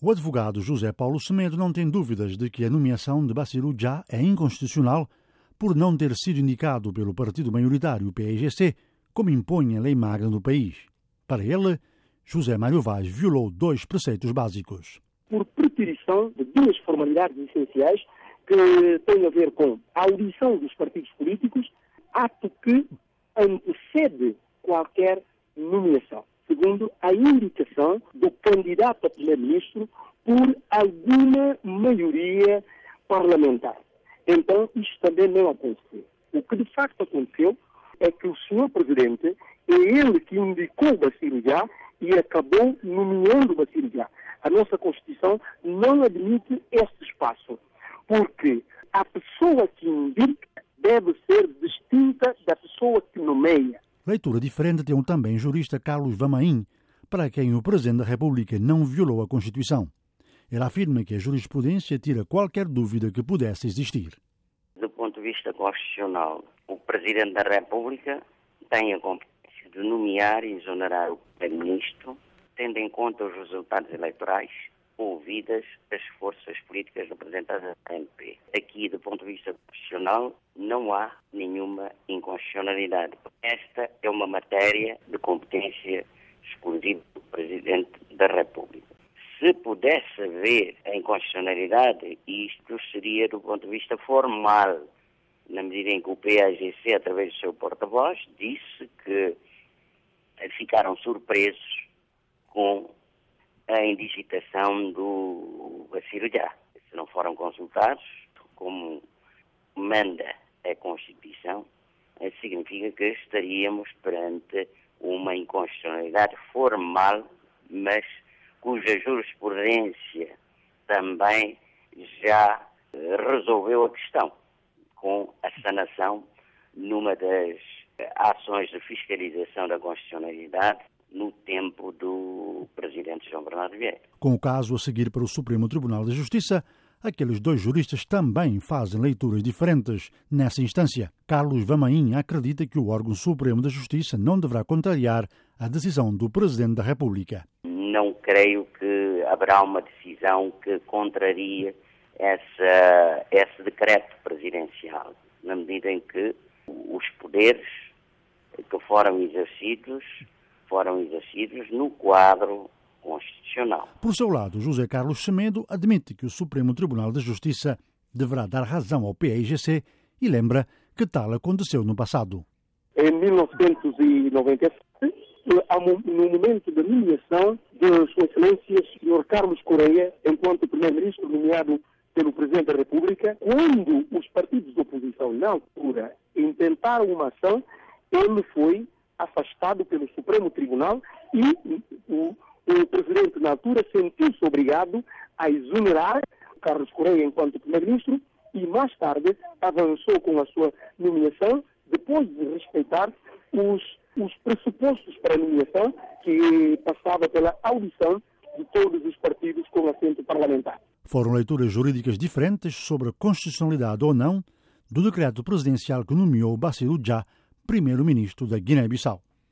O advogado José Paulo Semedo não tem dúvidas de que a nomeação de Bassirou Já é inconstitucional por não ter sido indicado pelo partido maioritário PIGC, como impõe a lei magra no país. Para ele, José Mário Vaz violou dois preceitos básicos. Por preterição de duas formalidades essenciais que têm a ver com a audição dos partidos políticos, ato que antecede qualquer nomeação segundo a indicação do candidato a primeiro-ministro por alguma maioria parlamentar. Então, isto também não aconteceu. O que de facto aconteceu é que o senhor presidente é ele que indicou Baciro Já e acabou nomeando Baciro Já. A nossa Constituição não admite este espaço, porque a pessoa que indica deve ser distinta da pessoa que nomeia. Leitura diferente tem também jurista Carlos Vamain, para quem o Presidente da República não violou a Constituição. Ele afirma que a jurisprudência tira qualquer dúvida que pudesse existir. Do ponto de vista constitucional, o Presidente da República tem a competência de nomear e exonerar o Primeiro-Ministro, tendo em conta os resultados eleitorais as forças políticas representadas na MP. Aqui, do ponto de vista constitucional, não há nenhuma inconstitucionalidade. Esta é uma matéria de competência exclusiva do Presidente da República. Se pudesse haver a inconstitucionalidade, isto seria do ponto de vista formal, na medida em que o PAGC, através do seu porta-voz, disse que ficaram surpresos com a indigitação do cirurgião. Se não foram consultados, como manda a Constituição, significa que estaríamos perante uma inconstitucionalidade formal, mas cuja jurisprudência também já resolveu a questão com a sanação numa das ações de fiscalização da constitucionalidade João Bernardo Vieira. Com o caso a seguir para o Supremo Tribunal de Justiça, aqueles dois juristas também fazem leituras diferentes nessa instância. Carlos Vamain acredita que o órgão Supremo da Justiça não deverá contrariar a decisão do Presidente da República. Não creio que haverá uma decisão que contraria essa, esse decreto presidencial, na medida em que os poderes que foram exercidos foram exercidos no quadro constitucional. Por seu lado, José Carlos Semedo admite que o Supremo Tribunal de Justiça deverá dar razão ao PIGC e lembra que tal aconteceu no passado. Em 1997, no momento da nomeação de Sua Excelência Sr. Carlos Correia, enquanto Primeiro-Ministro nomeado pelo Presidente da República, quando os partidos de oposição, na altura, intentaram uma ação, ele foi afastado pelo Supremo Tribunal e o, o presidente, na altura, sentiu-se obrigado a exonerar Carlos Correia enquanto primeiro-ministro e mais tarde avançou com a sua nomeação, depois de respeitar os, os pressupostos para a nomeação, que passava pela audição de todos os partidos com assento parlamentar. Foram leituras jurídicas diferentes sobre a constitucionalidade ou não do decreto presidencial que nomeou Bassirou Já primeiro-ministro da Guiné-Bissau.